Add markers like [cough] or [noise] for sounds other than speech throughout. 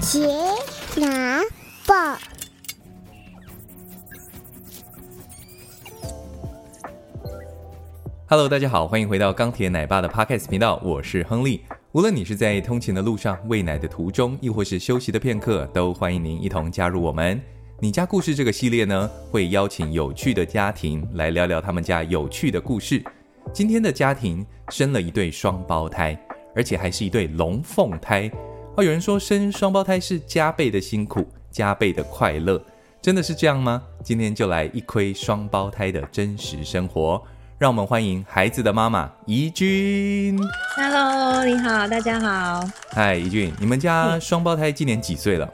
杰拿报，Hello，大家好，欢迎回到钢铁奶爸的 Podcast 频道，我是亨利。无论你是在通勤的路上、喂奶的途中，亦或是休息的片刻，都欢迎您一同加入我们。你家故事这个系列呢，会邀请有趣的家庭来聊聊他们家有趣的故事。今天的家庭生了一对双胞胎，而且还是一对龙凤胎。哦，有人说生双胞胎是加倍的辛苦，加倍的快乐，真的是这样吗？今天就来一窥双胞胎的真实生活，让我们欢迎孩子的妈妈怡君。Hello，你好，大家好。嗨，怡君，你们家双胞胎今年几岁了？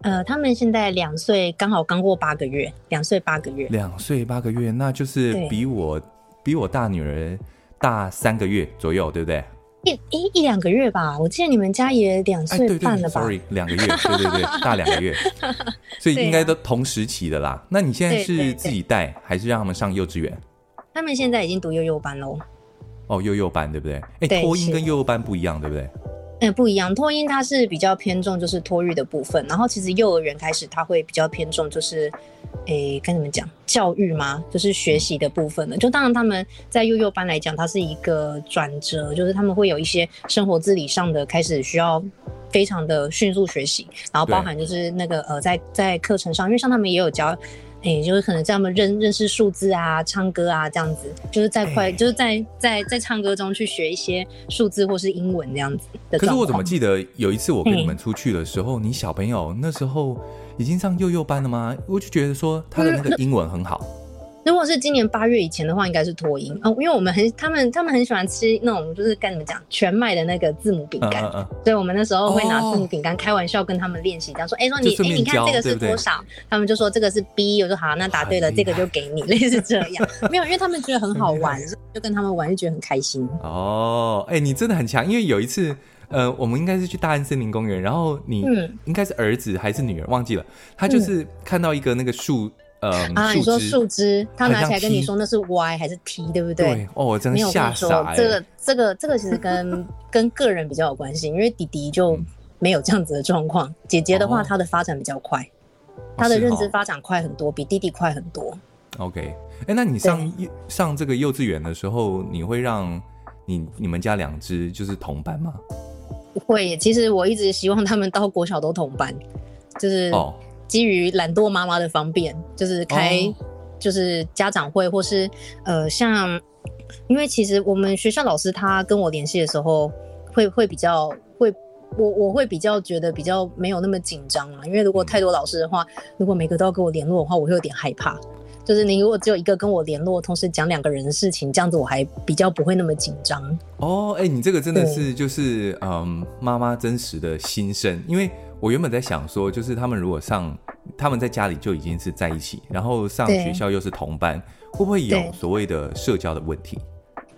呃，他们现在两岁，刚好刚过八个月，两岁八个月。两岁八个月，那就是比我比我大女儿大三个月左右，对不对？一一一两个月吧，我记得你们家也两岁半了吧？哎、对对对，sorry，两个月，对对对，大两个月，[laughs] 所以应该都同时期的啦。啊、那你现在是自己带，还是让他们上幼稚园？他们现在已经读幼幼班喽。哦，幼幼班对不对？哎，托婴跟幼幼班不一样，对不对？嗯，不一样。托婴它是比较偏重就是托育的部分，然后其实幼儿园开始它会比较偏重就是。诶，跟你们讲教育吗？就是学习的部分了。就当然他们在幼幼班来讲，它是一个转折，就是他们会有一些生活自理上的开始需要非常的迅速学习，然后包含就是那个呃，在在课程上，因为像他们也有教，诶，就是可能在他们认认识数字啊、唱歌啊这样子，就是在快，就是在在在唱歌中去学一些数字或是英文这样子的。可是我怎么记得有一次我跟你们出去的时候，你小朋友那时候。已经上幼幼班了吗？我就觉得说他的那个英文很好。嗯、如果是今年八月以前的话，应该是托婴哦，因为我们很他们他们很喜欢吃那种就是跟你们讲全麦的那个字母饼干，嗯嗯嗯，所以我们那时候会拿字母饼干开玩笑跟他们练习，这样说，哎、哦，说你哎你看这个是多少？他们就说这个是 B，我说好，那答对了，这个就给你，类似这样。没有，因为他们觉得很好玩，[laughs] 就跟他们玩就觉得很开心。哦，哎，你真的很强，因为有一次。呃，我们应该是去大安森林公园，然后你应该是儿子还是女儿忘记了，他就是看到一个那个树，呃，啊，你说树枝，他拿起来跟你说那是 Y 还是 T，对不对？对，哦，我真的吓傻。这个这个这个其实跟跟个人比较有关系，因为弟弟就没有这样子的状况，姐姐的话她的发展比较快，她的认知发展快很多，比弟弟快很多。OK，哎，那你上上这个幼稚园的时候，你会让你你们家两只就是同班吗？会，其实我一直希望他们到国小都同班，就是基于懒惰妈妈的方便，就是开就是家长会，或是呃像，因为其实我们学校老师他跟我联系的时候，会会比较会我我会比较觉得比较没有那么紧张嘛，因为如果太多老师的话，如果每个都要跟我联络的话，我会有点害怕。就是你如果只有一个跟我联络，同时讲两个人的事情，这样子我还比较不会那么紧张。哦，哎、欸，你这个真的是就是嗯，妈妈真实的心声。因为我原本在想说，就是他们如果上，他们在家里就已经是在一起，然后上学校又是同班，会不会有所谓的社交的问题？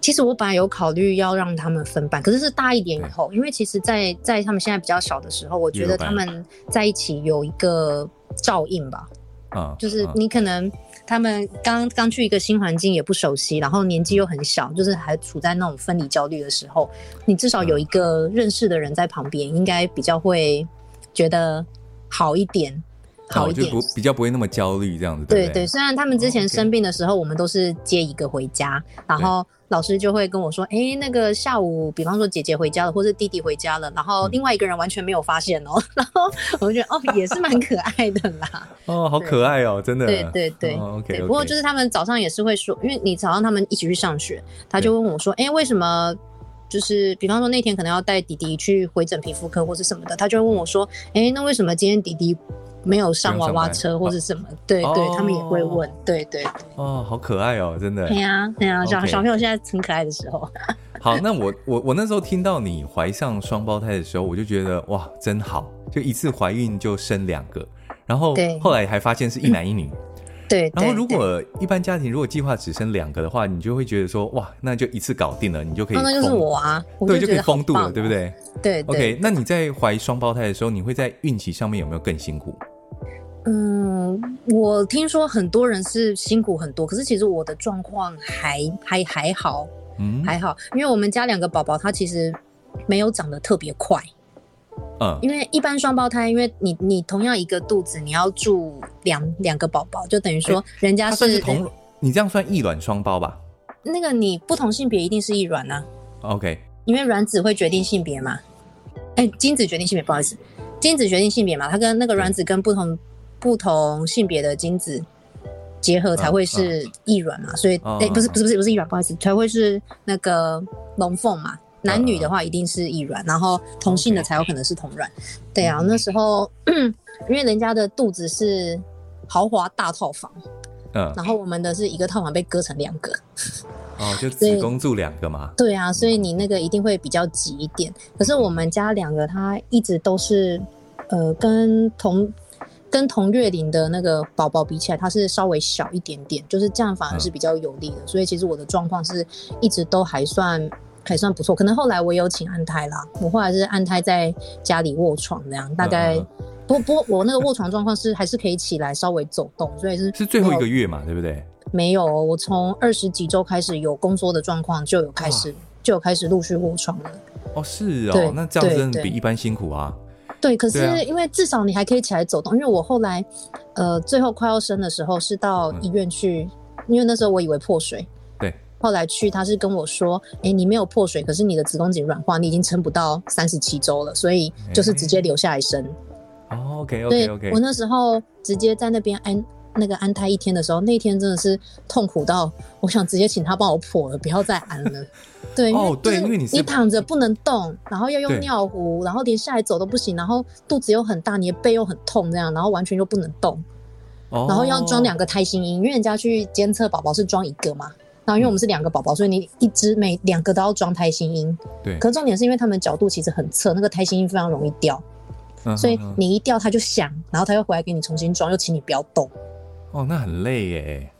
其实我本来有考虑要让他们分班，可是是大一点以后，因为其实在，在在他们现在比较小的时候，我觉得他们在一起有一个照应吧。嗯，就是你可能。他们刚刚去一个新环境，也不熟悉，然后年纪又很小，就是还处在那种分离焦虑的时候。你至少有一个认识的人在旁边，应该比较会觉得好一点，好一点，就不比较不会那么焦虑这样子。对对，对，虽然他们之前生病的时候，我们都是接一个回家，然后。老师就会跟我说：“哎、欸，那个下午，比方说姐姐回家了，或是弟弟回家了，然后另外一个人完全没有发现哦。嗯、[laughs] 然后我就觉得哦，也是蛮可爱的啦。哦，好可爱哦，真的。对对对。哦、okay, okay 不过就是他们早上也是会说，因为你早上他们一起去上学，他就问我说：哎、欸，为什么？就是比方说那天可能要带弟弟去回诊皮肤科或是什么的，他就会问我说：哎、欸，那为什么今天弟弟？”没有上娃娃车或者什么，对对，他们也会问，对对。哦，好可爱哦，真的。对呀对呀，小小朋友现在很可爱的时候。[laughs] 好，那我我我那时候听到你怀上双胞胎的时候，我就觉得哇，真好，就一次怀孕就生两个，然后后来还发现是一男一女。[coughs] 对。然后如果一般家庭如果计划只生两个的话，你就会觉得说哇，那就一次搞定了，你就可以。那就是我啊，对，就可以封度了，对不对？对。OK，那你在怀双胞胎的时候，你会在孕期上面有没有更辛苦？嗯，我听说很多人是辛苦很多，可是其实我的状况还还还好，嗯，还好，因为我们家两个宝宝他其实没有长得特别快，嗯，因为一般双胞胎，因为你你同样一个肚子，你要住两两个宝宝，就等于说人家是，是同，你这样算异卵双胞吧？那个你不同性别一定是异卵啊。OK，因为卵子会决定性别嘛。哎，精子决定性别，不好意思，精子决定性别嘛，它跟那个卵子跟不同不同性别的精子结合才会是异卵嘛，所以哎，不是不是不是不是异卵，不好意思，才会是那个龙凤嘛。男女的话一定是异卵，然后同性的才有可能是同卵。对啊，那时候因为人家的肚子是豪华大套房，嗯，然后我们的是一个套房被割成两个，哦，就 [laughs] 子宫住两个嘛。对啊，所以你那个一定会比较挤一点。可是我们家两个，他一直都是呃，跟同跟同月龄的那个宝宝比起来，他是稍微小一点点，就是这样反而是比较有利的。嗯、所以其实我的状况是一直都还算。还算不错，可能后来我有请安胎啦。我后来是安胎在家里卧床这样，大概不不，我那个卧床状况是还是可以起来稍微走动，所以是是最后一个月嘛，对不对？没有，我从二十几周开始有宫缩的状况，就有开始就有开始陆续卧床了。哦，是哦，那这样真的比一般辛苦啊。对，可是因为至少你还可以起来走动，因为我后来呃最后快要生的时候是到医院去，因为那时候我以为破水。对后来去，他是跟我说：“哎、欸，你没有破水，可是你的子宫颈软化，你已经撑不到三十七周了，所以就是直接留下来生。欸”哦，OK OK OK。我那时候直接在那边安那个安胎一天的时候，那一天真的是痛苦到我想直接请他帮我破了，不要再安了。对，哦，对，因为你你躺着不能动，然后要用尿壶，然后连下来走都不行，然后肚子又很大，你的背又很痛，这样，然后完全又不能动。哦。然后要装两个胎心音，因为人家去监测宝宝是装一个嘛。然后因为我们是两个宝宝，所以你一只每两个都要装胎心音。对。可是重点是因为他们角度其实很侧，那个胎心音非常容易掉，嗯、所以你一掉它就响，然后他又回来给你重新装，又请你不要动。哦，那很累耶，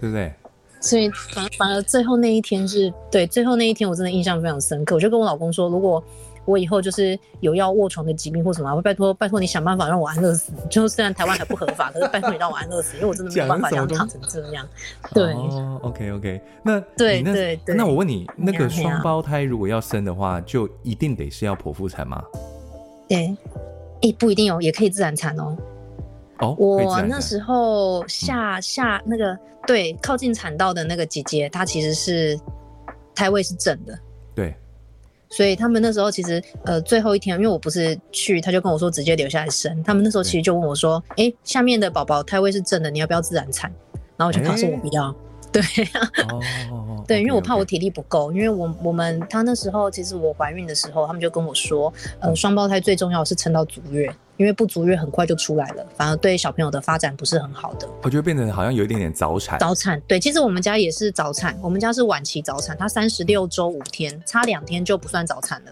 对不对？所以反反而最后那一天是对，最后那一天我真的印象非常深刻。我就跟我老公说，如果我以后就是有要卧床的疾病或什么，我拜托拜托你想办法让我安乐死。就虽然台湾还不合法，可是拜托你让我安乐死，因为我真的没有办法这样躺成这样。对、哦、，OK OK，那对对对，那我问你，那个双胞胎如果要生的话，就一定得是要剖腹产吗？对，哎，不一定哦，也可以自然产哦。哦，我那时候下下那个对靠近产道的那个姐姐，她其实是胎位是正的。对。所以他们那时候其实，呃，最后一天，因为我不是去，他就跟我说直接留下来生。他们那时候其实就问我说：“哎、欸，下面的宝宝胎位是正的，你要不要自然产？”然后我就告诉我不要。欸、对，哦、对，因为我怕我体力不够。因为我我们他那时候其实我怀孕的时候，他们就跟我说：“呃，双胞胎最重要是撑到足月。”因为不足月很快就出来了，反而对小朋友的发展不是很好的。我觉得变成好像有一点点早产。早产，对，其实我们家也是早产，我们家是晚期早产，他三十六周五天，差两天就不算早产了。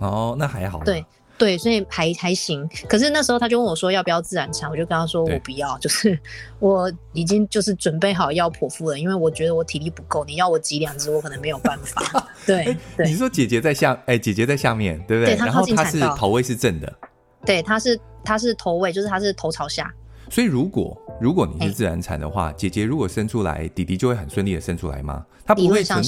哦，那还好。对对，所以还还行。可是那时候他就问我说要不要自然产，我就跟他说我不要，就是 [laughs] 我已经就是准备好要剖腹了，因为我觉得我体力不够，你要我挤两只，我可能没有办法。[laughs] 对对。你说姐姐在下，哎，姐姐在下面，对不对？对，她靠近产道。然后她是头位是正的。对，它是它是头位，就是它是头朝下。所以如果如果你是自然产的话，欸、姐姐如果生出来，弟弟就会很顺利的生出来吗？他不会存，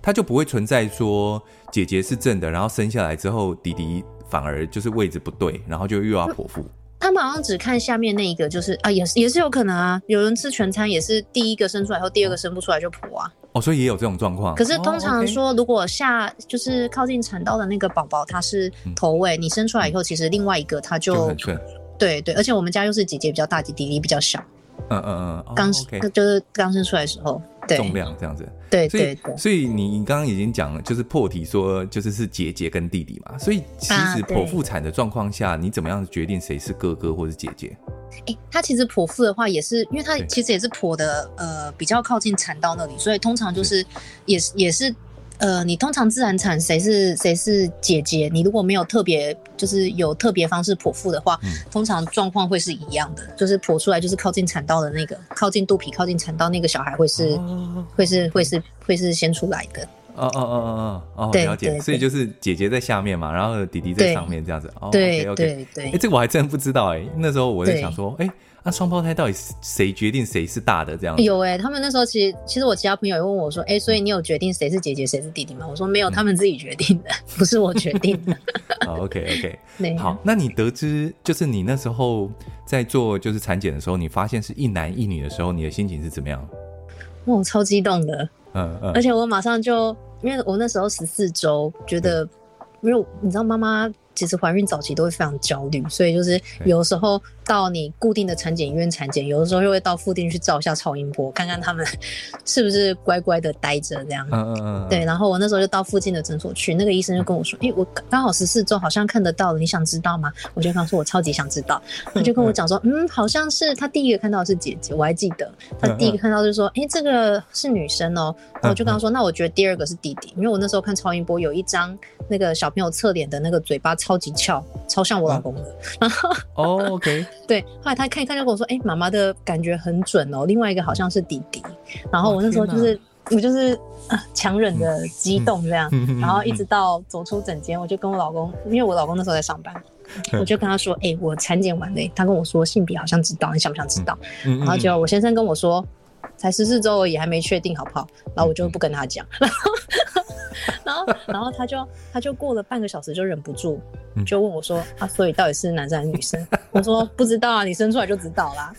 他就不会存在说姐姐是正的，然后生下来之后弟弟反而就是位置不对，然后就又要剖腹。他们好像只看下面那一个，就是啊，也是也是有可能啊。有人吃全餐也是第一个生出来后，第二个生不出来就剖啊。哦，所以也有这种状况。可是通常说，如果下就是靠近产道的那个宝宝，他是头位，你生出来以后，其实另外一个他就，就很顺。对对，而且我们家又是姐姐比较大，弟弟比较小。嗯嗯嗯，刚就是刚生出来的时候。对重量这样子，对，对对所以你你刚刚已经讲了，就是破题说就是是姐姐跟弟弟嘛，所以其实剖腹产的状况下，你怎么样决定谁是哥哥或是姐姐？哎，他其实剖腹的话也是，因为他其实也是剖的呃比较靠近产道那里，所以通常就是也是也是。呃，你通常自然产谁是谁是姐姐？你如果没有特别，就是有特别方式剖腹的话，嗯、通常状况会是一样的，就是剖出来就是靠近产道的那个，靠近肚皮、靠近产道那个小孩会是，哦、会是会是会是先出来的。哦哦哦哦哦，了解。所以就是姐姐在下面嘛，然后弟弟在上面这样子。对，OK OK。哎，这个我还真不知道哎、欸。那时候我在想说，哎。啊，那双胞胎到底谁决定谁是大的？这样子有哎、欸，他们那时候其实其实我其他朋友也问我说，哎、欸，所以你有决定谁是姐姐谁是弟弟吗？我说没有，他们自己决定的，[laughs] 不是我决定的。[laughs] 好，OK OK，[laughs] 好，那你得知就是你那时候在做就是产检的时候，你发现是一男一女的时候，你的心情是怎么样？哇，超激动的，嗯嗯，而且我马上就，因为我那时候十四周，觉得，嗯、因为你知道妈妈。其实怀孕早期都会非常焦虑，所以就是有时候到你固定的产检医院产检，有的时候又会到附近去照一下超音波，看看他们 [laughs] 是不是乖乖的待着这样。嗯嗯嗯。对，然后我那时候就到附近的诊所去，那个医生就跟我说：“哎、欸，我刚好十四周，好像看得到了，你想知道吗？”我就跟他说：“我超级想知道。”他就跟我讲说：“嗯，好像是他第一个看到的是姐姐，我还记得他第一个看到就是说：‘哎、欸，这个是女生哦、喔。’然后我就跟他说：‘那我觉得第二个是弟弟，因为我那时候看超音波有一张那个小朋友侧脸的那个嘴巴超级翘。’超像我老公的，然后哦，OK，[laughs] 对，后来他看一看就跟我说，哎、欸，妈妈的感觉很准哦，另外一个好像是弟弟，然后我那时候就是我就是啊强忍的激动这样，嗯、然后一直到走出诊间，我就跟我老公，因为我老公那时候在上班，[laughs] 我就跟他说，哎、欸，我产检完了，他跟我说性别好像知道，你想不想知道？然后结果我先生跟我说，才十四周而已，还没确定好不好？然后我就不跟他讲，然 [laughs] 后然后他就他就过了半个小时就忍不住。就问我说啊，所以到底是男生还是女生？我说不知道啊，你生出来就知道啦。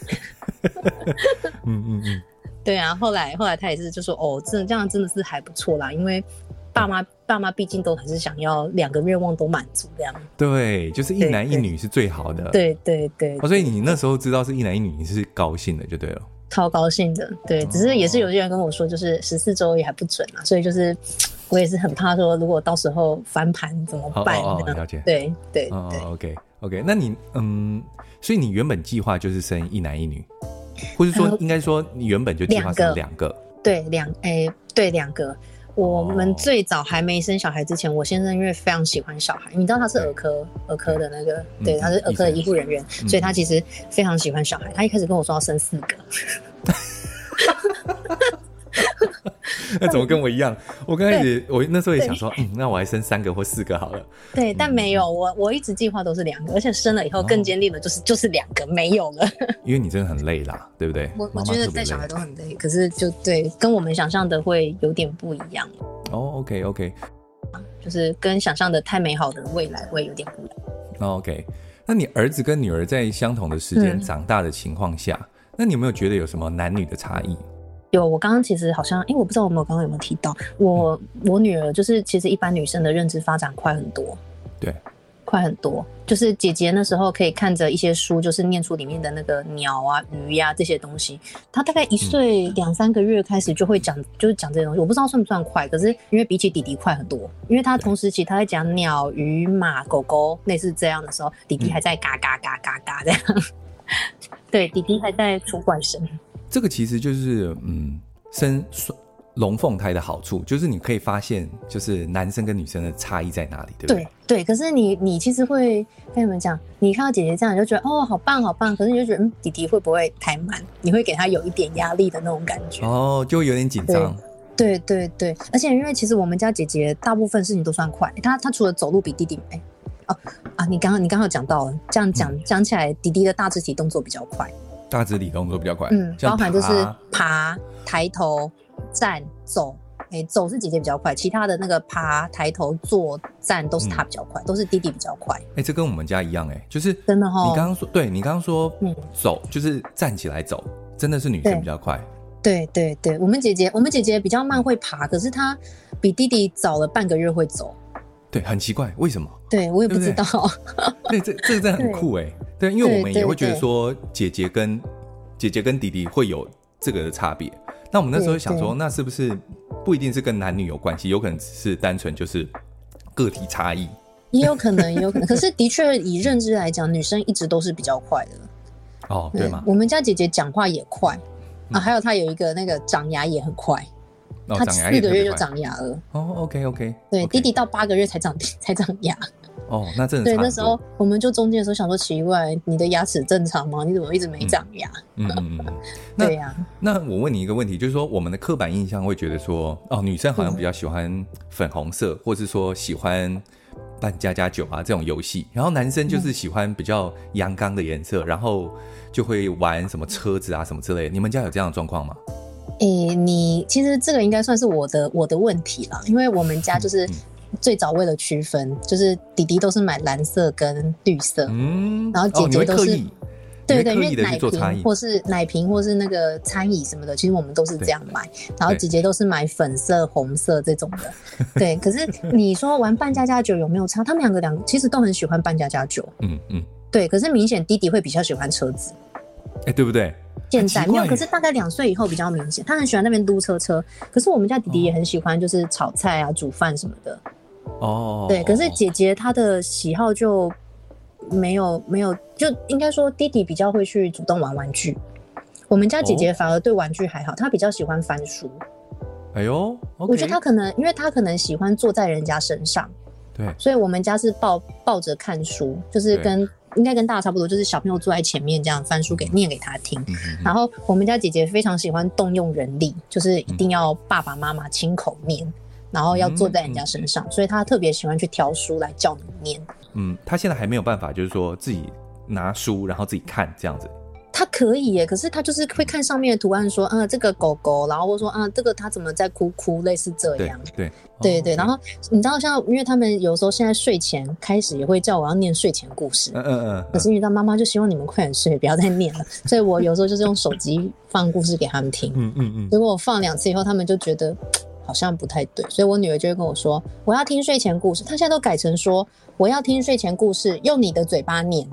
嗯 [laughs] 嗯嗯，[laughs] 对啊。后来后来他也是就说哦，这这样真的是还不错啦，因为爸妈爸妈毕竟都还是想要两个愿望都满足这样。对，就是一男一女是最好的。对对对，对。哦，所以你那时候知道是一男一女，你是高兴的就对了。超高兴的，对，只是也是有些人跟我说，就是十四周也还不准啊，所以就是。[tsk] 我也是很怕说，如果到时候翻盘怎么办？哦，哦，了解。对对对。哦，OK OK，那你嗯，所以你原本计划就是生一男一女，或者说应该说你原本就计划生两个？对，两哎、欸，对两个。我们最早还没生小孩之前，我先生因为非常喜欢小孩，你知道他是儿科儿科的那个，对，他是儿科的医护人员，所以他其实非常喜欢小孩。他一开始跟我说要生四个。[laughs] 那怎么跟我一样？我刚开始，我那时候也想说，嗯，那我还生三个或四个好了。对，但没有，我我一直计划都是两个，而且生了以后更坚定的就是、哦、就是两个没有了。[laughs] 因为你真的很累啦，对不对？我我觉得带小孩都很累，可是就对，跟我们想象的会有点不一样。哦，OK OK，就是跟想象的太美好的未来会有点不一样。哦，OK，那你儿子跟女儿在相同的时间长大的情况下、嗯，那你有没有觉得有什么男女的差异？有，我刚刚其实好像，因为我不知道我们刚刚有没有提到，我、嗯、我女儿就是其实一般女生的认知发展快很多，对，快很多。就是姐姐那时候可以看着一些书，就是念出里面的那个鸟啊、鱼呀、啊、这些东西。她大概一岁两三个月开始就会讲、嗯，就是讲这些东西。我不知道算不算快，可是因为比起弟弟快很多，因为她同时期她在讲鸟、鱼、马、狗狗类似这样的时候，弟弟还在嘎嘎嘎嘎嘎这样。嗯、[laughs] 对，弟弟还在出怪声。这个其实就是嗯，生双龙凤胎的好处，就是你可以发现，就是男生跟女生的差异在哪里，对不对？对对。可是你你其实会跟你们讲，你看到姐姐这样，你就觉得哦，好棒好棒。可是你就觉得，嗯，弟弟会不会太慢？你会给他有一点压力的那种感觉。哦，就有点紧张。对对对，而且因为其实我们家姐姐大部分事情都算快，她她除了走路比弟弟慢哦啊，你刚刚你刚刚讲到了，这样讲、嗯、讲起来，弟弟的大肢体动作比较快。大肢体动作比较快，嗯，包含就是爬、抬头、站、走，哎、欸，走是姐姐比较快，其他的那个爬、抬头、坐、站都是她比较快、嗯，都是弟弟比较快。哎、欸，这跟我们家一样、欸，哎，就是真的哈。你刚刚说，对你刚刚说，嗯，走就是站起来走，真的是女生比较快。对对对，对，我们姐姐，我们姐姐比较慢会爬，可是她比弟弟早了半个月会走。对，很奇怪，为什么？对我也不知道。对，[laughs] 对，这这个真的很酷哎。对，因为我们也会觉得说，姐姐跟姐姐跟弟弟会有这个的差别。那我们那时候想说，那是不是不一定是跟男女有关系？有可能只是单纯就是个体差异。也有可能，[laughs] 也有可能。可是的确，以认知来讲，女生一直都是比较快的。哦，对吗？我们家姐姐讲话也快啊，还有她有一个那个长牙也很快。他四个月就长牙了。哦，OK OK。对.弟弟到八个月才长 [laughs] 才长牙。哦，那真的。对，那时候我们就中间的时候想说奇怪，你的牙齿正常吗？你怎么一直没长牙？嗯嗯嗯。[laughs] 对呀、啊。那我问你一个问题，就是说我们的刻板印象会觉得说，哦，女生好像比较喜欢粉红色，嗯、或是说喜欢扮家家酒啊这种游戏，然后男生就是喜欢比较阳刚的颜色，嗯、然后就会玩什么车子啊什么之类的。你们家有这样的状况吗？诶、欸，你其实这个应该算是我的我的问题了，因为我们家就是最早为了区分，就是弟弟都是买蓝色跟绿色，嗯，然后姐姐都是。哦对对，因为奶瓶或是奶瓶或是那个餐椅什么的，其实我们都是这样买。然后姐姐都是买粉色、红色这种的。[laughs] 对，可是你说玩扮家家酒有没有差？他们两个两个其实都很喜欢扮家家酒。嗯嗯。对，可是明显弟弟会比较喜欢车子。哎，对不对？现在没有，可是大概两岁以后比较明显，他很喜欢那边撸车车。可是我们家弟弟也很喜欢，就是炒菜啊、煮饭什么的。哦。对，可是姐姐她的喜好就。没有没有，就应该说弟弟比较会去主动玩玩具，我们家姐姐反而对玩具还好，她比较喜欢翻书。哎呦我觉得她可能，因为她可能喜欢坐在人家身上，对，所以我们家是抱抱着看书，就是跟对应该跟大家差不多，就是小朋友坐在前面这样翻书给念给他听。嗯、然后我们家姐姐非常喜欢动用人力，就是一定要爸爸妈妈亲口念，嗯、然后要坐在人家身上，嗯、所以她特别喜欢去挑书来叫你念。嗯，她现在还没有办法，就是说自己拿书，然后自己看这样子。他可以耶，可是他就是会看上面的图案，说，嗯，这个狗狗，然后或说，嗯，这个他怎么在哭哭，类似这样。对对。对对，然后你知道，像因为他们有时候现在睡前开始也会叫我要念睡前故事，嗯嗯嗯，可是因为他妈妈就希望你们快点睡，不要再念了，[laughs] 所以我有时候就是用手机放故事给他们听，嗯嗯嗯，结果我放两次以后，他们就觉得。好像不太对，所以我女儿就会跟我说：“我要听睡前故事。”她现在都改成说：“我要听睡前故事，用你的嘴巴念。”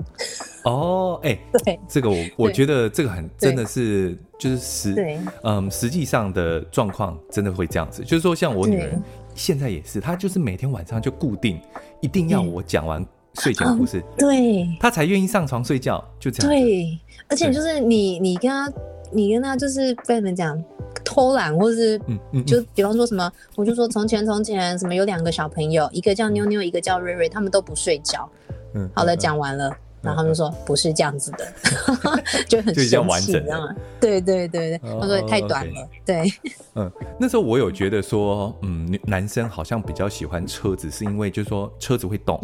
哦，哎、欸，[laughs] 对，这个我我觉得这个很真的是就是实嗯实际上的状况真的会这样子，就是说像我女儿现在也是，她就是每天晚上就固定一定要我讲完睡前故事，对，她才愿意上床睡觉，就这样。对，而且就是你你跟她你跟她就是被你们讲。偷懒，或是就比方说什么，我就说从前从前什么有两个小朋友，一个叫妞妞，一个叫瑞瑞，他们都不睡觉。嗯，好了，讲完了，然后他们说不是这样子的，[laughs] 就很生气，你知道吗？对对对对，他说太短了。对，嗯，那时候我有觉得说，嗯，男生好像比较喜欢车子，是因为就是说车子会动，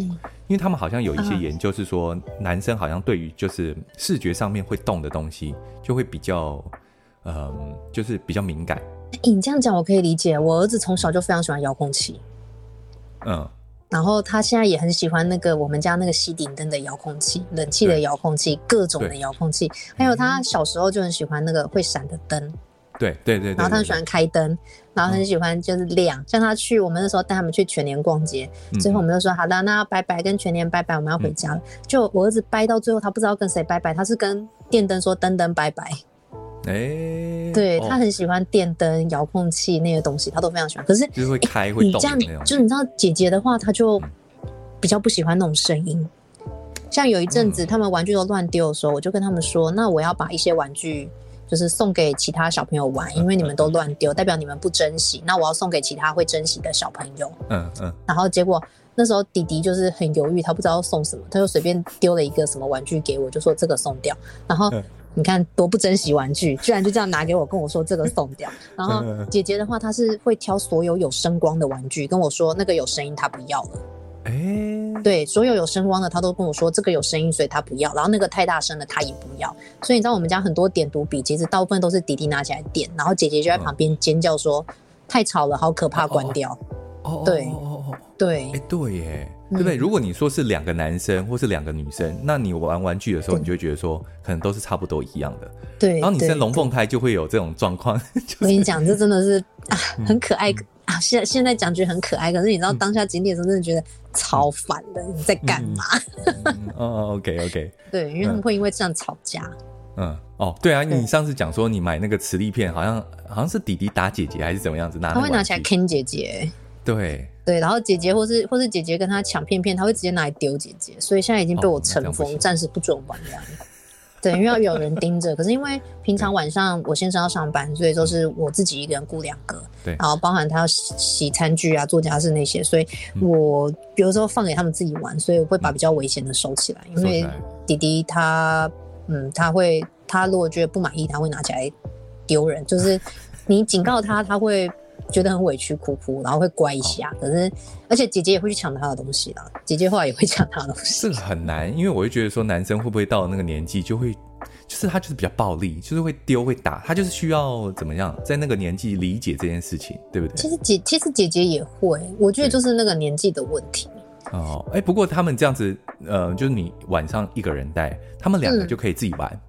因为他们好像有一些研究是说，男生好像对于就是视觉上面会动的东西就会比较。嗯，就是比较敏感。你这样讲我可以理解。我儿子从小就非常喜欢遥控器，嗯，然后他现在也很喜欢那个我们家那个吸顶灯的遥控器、冷气的遥控器、各种的遥控器，还有他小时候就很喜欢那个会闪的灯。对对对。然后他很喜欢开灯，然后很喜欢就是亮。像他去我们那时候带他们去全年逛街，最后我们就说好的，那拜拜，跟全年拜拜，我们要回家了。就我儿子掰到最后，他不知道跟谁拜拜，他是跟电灯说灯灯拜拜。哎，欸、对、哦、他很喜欢电灯、遥控器那些东西，他都非常喜欢。可是就是会开、欸、会动，你这样就是你知道姐姐的话，她就比较不喜欢那种声音。嗯、像有一阵子他们玩具都乱丢的时候，我就跟他们说：“那我要把一些玩具就是送给其他小朋友玩，因为你们都乱丢，代表你们不珍惜。那我要送给其他会珍惜的小朋友。嗯”嗯嗯。然后结果那时候弟弟就是很犹豫，他不知道送什么，他就随便丢了一个什么玩具给我，就说这个送掉。然后。嗯你看多不珍惜玩具，居然就这样拿给我，跟我说这个送掉。[laughs] 然后姐姐的话，她是会挑所有有声光的玩具，跟我说那个有声音她不要了。哎、欸，对，所有有声光的她都跟我说这个有声音，所以她不要。然后那个太大声了她也不要。所以你知道我们家很多点读笔，其实大部分都是弟弟拿起来点，然后姐姐就在旁边尖叫说、嗯、太吵了，好可怕，关掉。哦，对，对，哎，对耶。对不对？如果你说是两个男生或是两个女生，那你玩玩具的时候，你就会觉得说可能都是差不多一样的。对。然后你生龙凤胎就会有这种状况。[laughs] 我跟你讲，这真的是啊，很可爱啊！现在现在讲觉得很可爱，可是你知道当下经历的时候，真的觉得超烦的。你在干嘛？哦，OK OK。对，因为他们会因为这样吵架。嗯，哦，对啊，你上次讲说你买那个磁力片，好像好像是弟弟打姐姐还是怎么样子拿？他会拿起来坑姐姐。对。对，然后姐姐或是或是姐姐跟他抢片片，他会直接拿来丢姐姐，所以现在已经被我尘封，暂时不准玩了。对，因为要有人盯着。可是因为平常晚上我先生要上班，所以都是我自己一个人雇两个。对，然后包含他要洗洗餐具啊、做家事那些，所以我有时候放给他们自己玩，所以我会把比较危险的收起来。因为弟弟他嗯，他会他如果觉得不满意，他会拿起来丢人。就是你警告他，他会。觉得很委屈，哭哭，然后会乖一下。可是，而且姐姐也会去抢他的东西啦。姐姐后来也会抢他的东西。这个很难，因为我会觉得说，男生会不会到了那个年纪就会，就是他就是比较暴力，就是会丢会打，他就是需要怎么样，在那个年纪理解这件事情，对不对？其实姐其实姐姐也会，我觉得就是那个年纪的问题。哦，哎，不过他们这样子，呃，就是你晚上一个人带，他们两个就可以自己玩。嗯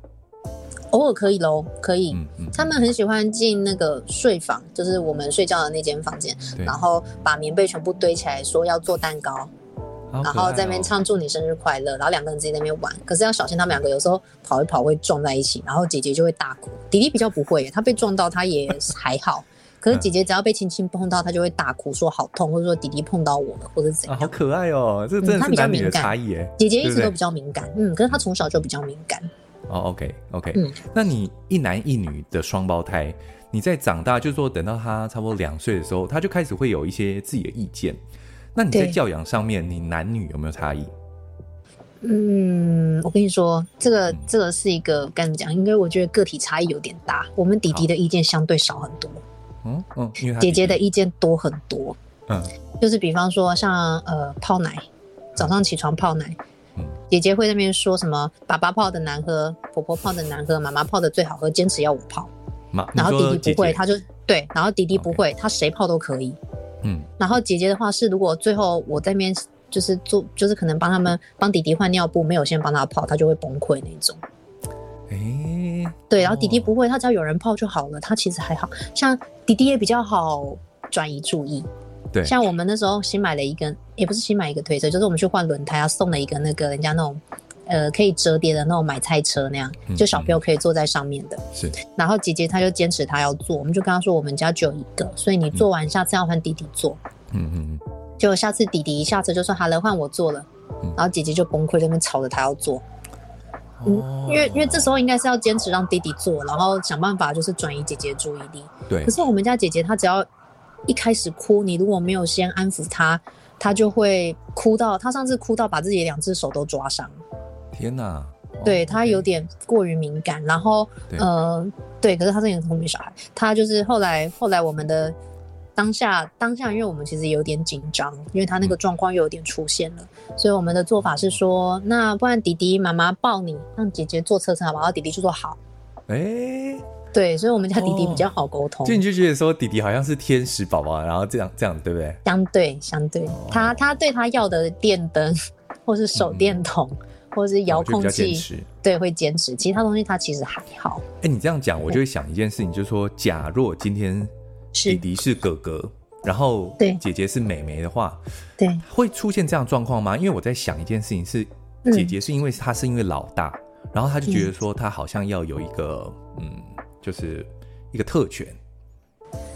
偶尔可以喽，可以。嗯嗯、他们很喜欢进那个睡房，就是我们睡觉的那间房间，然后把棉被全部堆起来，说要做蛋糕，哦、然后在那边唱祝你生日快乐，然后两个人自己在那边玩。可是要小心，他们两个有时候跑一跑会撞在一起，然后姐姐就会大哭。弟弟比较不会，他被撞到他也还好，[laughs] 可是姐姐只要被轻轻碰到，他就会大哭，说好痛，或者说弟弟碰到我了，或者怎样。啊、好可爱哦，这个真的是男女的差异哎。姐姐一直都比较敏感，嗯，可是她从小就比较敏感。哦、okay. 嗯，那你一男一女的双胞胎，你在长大，就是说等到他差不多两岁的时候，他就开始会有一些自己的意见。那你在教养上面，你男女有没有差异？嗯，我跟你说，这个这个是一个该怎么讲？因为我觉得个体差异有点大。我们弟弟的意见相对少很多，嗯嗯，姐姐的意见多很多，嗯，就是比方说像呃泡奶，早上起床泡奶。姐姐会那边说什么？爸爸泡的难喝，婆婆泡的难喝，妈妈泡的最好喝，坚持要我泡。妈然后弟弟不会，姐姐他就对，然后弟弟不会他谁泡都可以。嗯，然后姐姐的话是，如果最后我在那边就是做，就是可能帮他们帮弟弟换尿布，没有先帮他泡，他就会崩溃那种。哎、欸，对，然后弟弟不会，他只要有人泡就好了，他其实还好像弟弟也比较好转移注意。对，像我们那时候新买了一个，也不是新买一个推车，就是我们去换轮胎，要送了一个那个人家那种，呃，可以折叠的那种买菜车那样，嗯、就小朋友可以坐在上面的。是。然后姐姐她就坚持她要坐，我们就跟她说，我们家只有一个，所以你坐完下次要换弟弟坐。嗯嗯嗯。结果下次弟弟一下车就说好了，换我坐了，嗯、然后姐姐就崩溃，在那边吵着她要坐。嗯，因为因为这时候应该是要坚持让弟弟做，然后想办法就是转移姐姐的注意力。对。可是我们家姐姐她只要。一开始哭，你如果没有先安抚他，他就会哭到。他上次哭到把自己的两只手都抓伤。天哪！对，他有点过于敏感，然后对呃，对，可是他是一个聪明小孩。他就是后来后来我们的当下当下，因为我们其实有点紧张，因为他那个状况又有点出现了，嗯、所以我们的做法是说，那不然弟弟妈妈抱你，让姐姐坐车车好不好？弟弟就说好。哎、欸。对，所以我们家弟弟比较好沟通。就、哦、你就觉得说弟弟好像是天使宝宝，然后这样这样，对不对？相对相对，哦、他他对他要的电灯，[laughs] 或是手电筒，嗯、或是遥控器，哦、对，会坚持。其他东西他其实还好。哎，你这样讲，我就会想一件事情，就是说，假若今天弟弟是哥哥，然后对姐姐是妹妹的话，对，会出现这样状况吗？因为我在想一件事情是，姐姐是因为她是因为老大，嗯、然后她就觉得说她好像要有一个嗯。就是一个特权，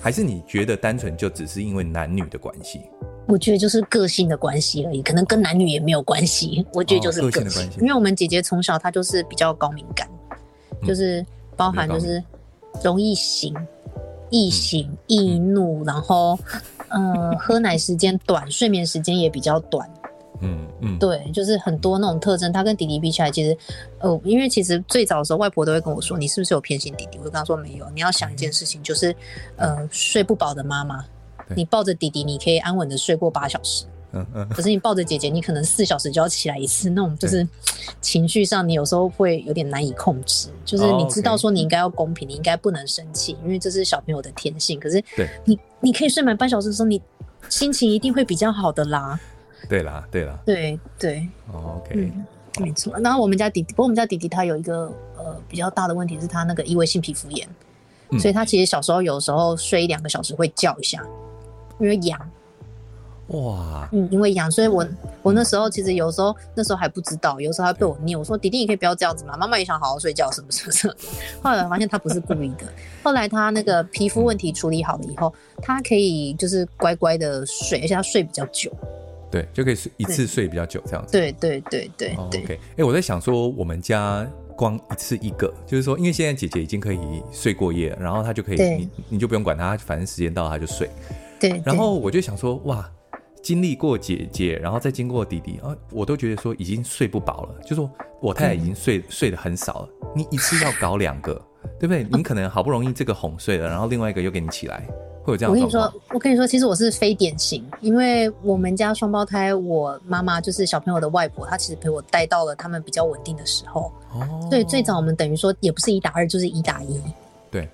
还是你觉得单纯就只是因为男女的关系？我觉得就是个性的关系而已，可能跟男女也没有关系。我觉得就是个性，哦，个性的关系。因为我们姐姐从小她就是比较高敏感，嗯、就是包含就是容易醒、易醒、易怒，嗯、然后呃喝奶时间短，睡眠时间也比较短。嗯嗯，对，就是很多那种特征，他跟弟弟比起来，其实，呃，因为其实最早的时候，外婆都会跟我说，你是不是有偏心弟弟？我就跟他说没有。你要想一件事情，就是，呃，睡不饱的妈妈，你抱着弟弟，你可以安稳的睡过八小时，嗯嗯，可是你抱着姐姐，你可能四小时就要起来一次，那种就是情绪上，你有时候会有点难以控制。就是你知道说你应该要公平，你应该不能生气，因为这是小朋友的天性。可是，对，你你可以睡满半小时的时候，你心情一定会比较好的啦。对啦，对啦，对对，OK，嗯，没错。然后我们家弟弟，不过我们家弟弟他有一个呃比较大的问题，是他那个异位性皮肤炎，嗯、所以他其实小时候有时候睡一两个小时会叫一下，因为痒。哇，嗯，因为痒，所以我我那时候其实有时候那时候还不知道，有时候还被我念，我说弟弟你可以不要这样子嘛，妈妈也想好好睡觉，什么什么什么。[laughs] 后来发现他不是故意的，后来他那个皮肤问题处理好了以后，他可以就是乖乖的睡，而且他睡比较久。对，就可以睡一次睡比较久，这样子。对对对对对。Oh, OK，哎、欸，我在想说，我们家光一次一个，就是说，因为现在姐姐已经可以睡过夜，然后她就可以，你你就不用管她，反正时间到了她就睡。对。然后我就想说，哇，经历过姐姐，然后再经过弟弟啊，我都觉得说已经睡不饱了。就说我太太已经睡、嗯、睡得很少了，你一次要搞两个，对不对？你可能好不容易这个哄睡了，然后另外一个又给你起来。会有这样的状况？我跟你说，我跟你说，其实我是非典型，因为我们家双胞胎，我妈妈就是小朋友的外婆，她其实陪我带到了他们比较稳定的时候。哦。对，最早我们等于说也不是一打二，就是一打一。对。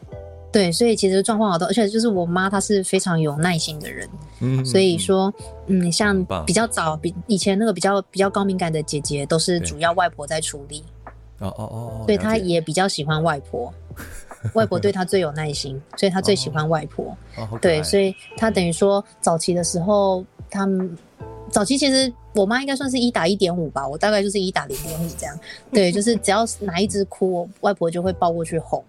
对，所以其实状况好多，而且就是我妈她是非常有耐心的人。嗯。所以说，嗯，像比较早比以前那个比较比较高敏感的姐姐，都是主要外婆在处理。哦哦哦。所以她也比较喜欢外婆。[laughs] 外婆对他最有耐心，所以他最喜欢外婆。哦哦、对，所以他等于说早期的时候，他们早期其实我妈应该算是一打一点五吧，我大概就是一打零点五这样。对，[laughs] 就是只要哪一只哭，外婆就会抱过去哄，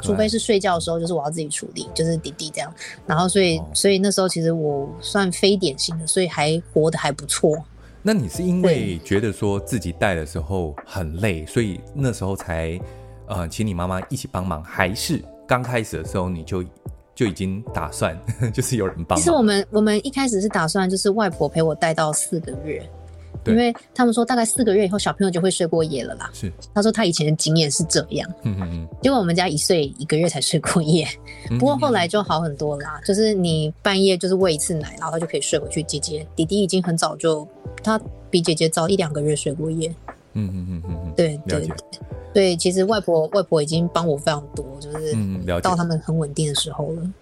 除非是睡觉的时候，就是我要自己处理，就是弟弟这样。然后所以所以那时候其实我算非典型的，所以还活得还不错。那你是因为觉得说自己带的时候很累，所以那时候才？呃，请你妈妈一起帮忙，还是刚开始的时候你就就已经打算，[laughs] 就是有人帮忙？其实我们我们一开始是打算，就是外婆陪我带到四个月，因为他们说大概四个月以后小朋友就会睡过夜了啦。是，他说他以前的经验是这样。嗯嗯嗯。结果我们家一岁一个月才睡过夜，不过后来就好很多啦。就是你半夜就是喂一次奶，然后他就可以睡回去。姐姐弟弟已经很早就，他比姐姐早一两个月睡过夜。嗯嗯嗯嗯嗯，对对对。对，其实外婆外婆已经帮我非常多，就是到他们很稳定的时候了。嗯，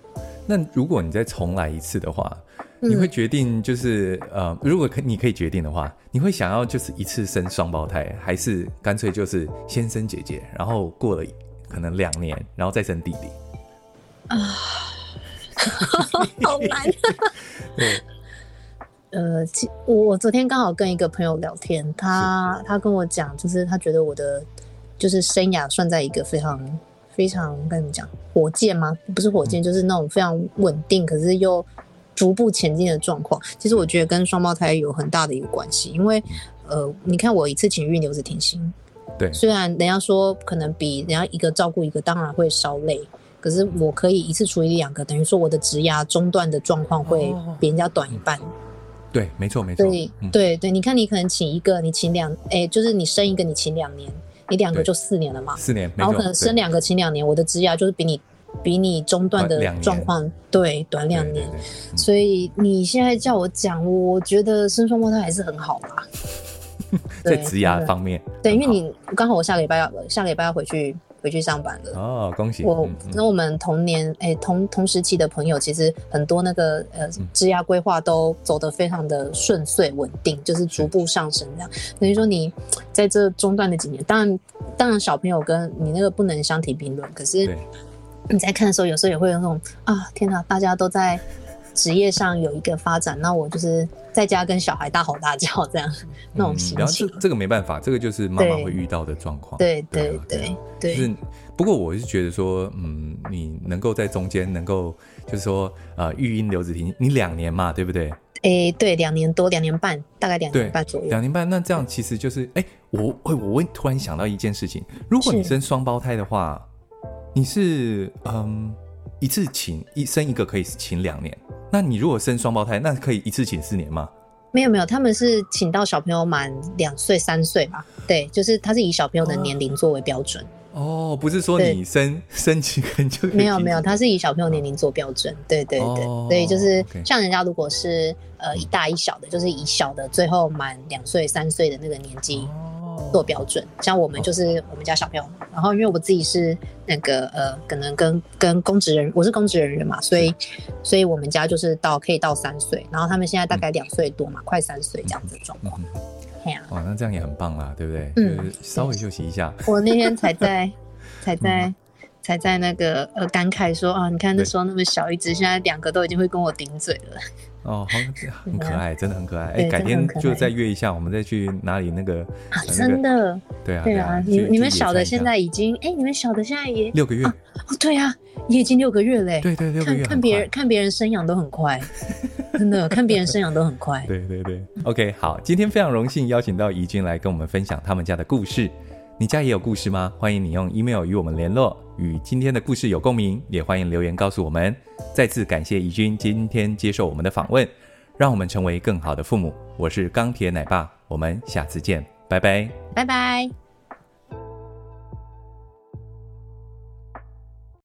那如果你再重来一次的话，你会决定就是呃，如果可你可以决定的话，你会想要就是一次生双胞胎，还是干脆就是先生姐姐，然后过了可能两年，然后再生弟弟？啊，[laughs] 好难。[laughs] 对，呃，我我昨天刚好跟一个朋友聊天，他他跟我讲，就是他觉得我的。就是生涯算在一个非常非常跟你们讲火箭吗？不是火箭，就是那种非常稳定，可是又逐步前进的状况。其实我觉得跟双胞胎有很大的一个关系，因为呃，你看我一次请育留子停薪，对，虽然人家说可能比人家一个照顾一个当然会稍累，可是我可以一次处理两个，等于说我的职涯中断的状况会比人家短一半。对，没错没错。对对对，你看你可能请一个，你请两，哎，就是你生一个，你请两年。你两个就四年了嘛？四年，然后可能生两个请两年，我的职涯就是比你比你中断的状况对短两年，所以你现在叫我讲，我觉得生双胞胎还是很好吧。[laughs] 在职涯方面，对，因为你刚好我下个礼拜要下个礼拜要回去。回去上班了哦，恭喜我！那、嗯、我们同年哎、欸、同同时期的朋友，其实很多那个呃职业规划都走得非常的顺遂稳定，就是逐步上升这样。等于说你在这中断的几年，当然当然小朋友跟你那个不能相提并论，可是你在看的时候，有时候也会有那种啊天哪，大家都在。职业上有一个发展，那我就是在家跟小孩大吼大叫这样、嗯、那种心情。这这个没办法，这个就是妈妈会遇到的状况。对对对对。就是，不过我是觉得说，嗯，你能够在中间能够，就是说，呃，育婴留子婷，你两年嘛，对不对？哎、欸，对，两年多，两年半，大概两年半左右。两年半，那这样其实就是，哎、欸，我会我会突然想到一件事情，如果你生双胞胎的话，是你是嗯一次请一生一个可以请两年。那你如果生双胞胎，那可以一次请四年吗？没有没有，他们是请到小朋友满两岁三岁吧？对，就是他是以小朋友的年龄作为标准。哦，不是说你生生几个人就没有没有，他是以小朋友年龄做标准。对对对，所以、哦、就是像人家如果是呃一大一小的，就是以小的最后满两岁三岁的那个年纪。哦做标准，像我们就是我们家小朋友，哦、然后因为我自己是那个呃，可能跟跟公职人，我是公职人员嘛，所以所以我们家就是到可以到三岁，然后他们现在大概两岁多嘛，嗯、快三岁这样子的状况。[laughs] 哎呀，哇，那这样也很棒啦，对不对？嗯，就是稍微休息一下。我那天才在 [laughs] 才在、嗯、才在那个呃感慨说啊，你看那时候那么小一只，对现在两个都已经会跟我顶嘴了。哦，好，[laughs] 很可爱，真的很可爱。哎，改天就再约一下，我们再去哪里那个？真的？对啊，对啊。你你们小的现在已经，哎，你们小的现在也六个月。哦，对啊，也已经六个月嘞。对对，六个月。看别人看别人生养都很快，真的看别人生养都很快。对对对。OK，好，今天非常荣幸邀请到怡君来跟我们分享他们家的故事。你家也有故事吗？欢迎你用 email 与我们联络，与今天的故事有共鸣，也欢迎留言告诉我们。再次感谢怡君今天接受我们的访问，让我们成为更好的父母。我是钢铁奶爸，我们下次见，拜拜，拜拜。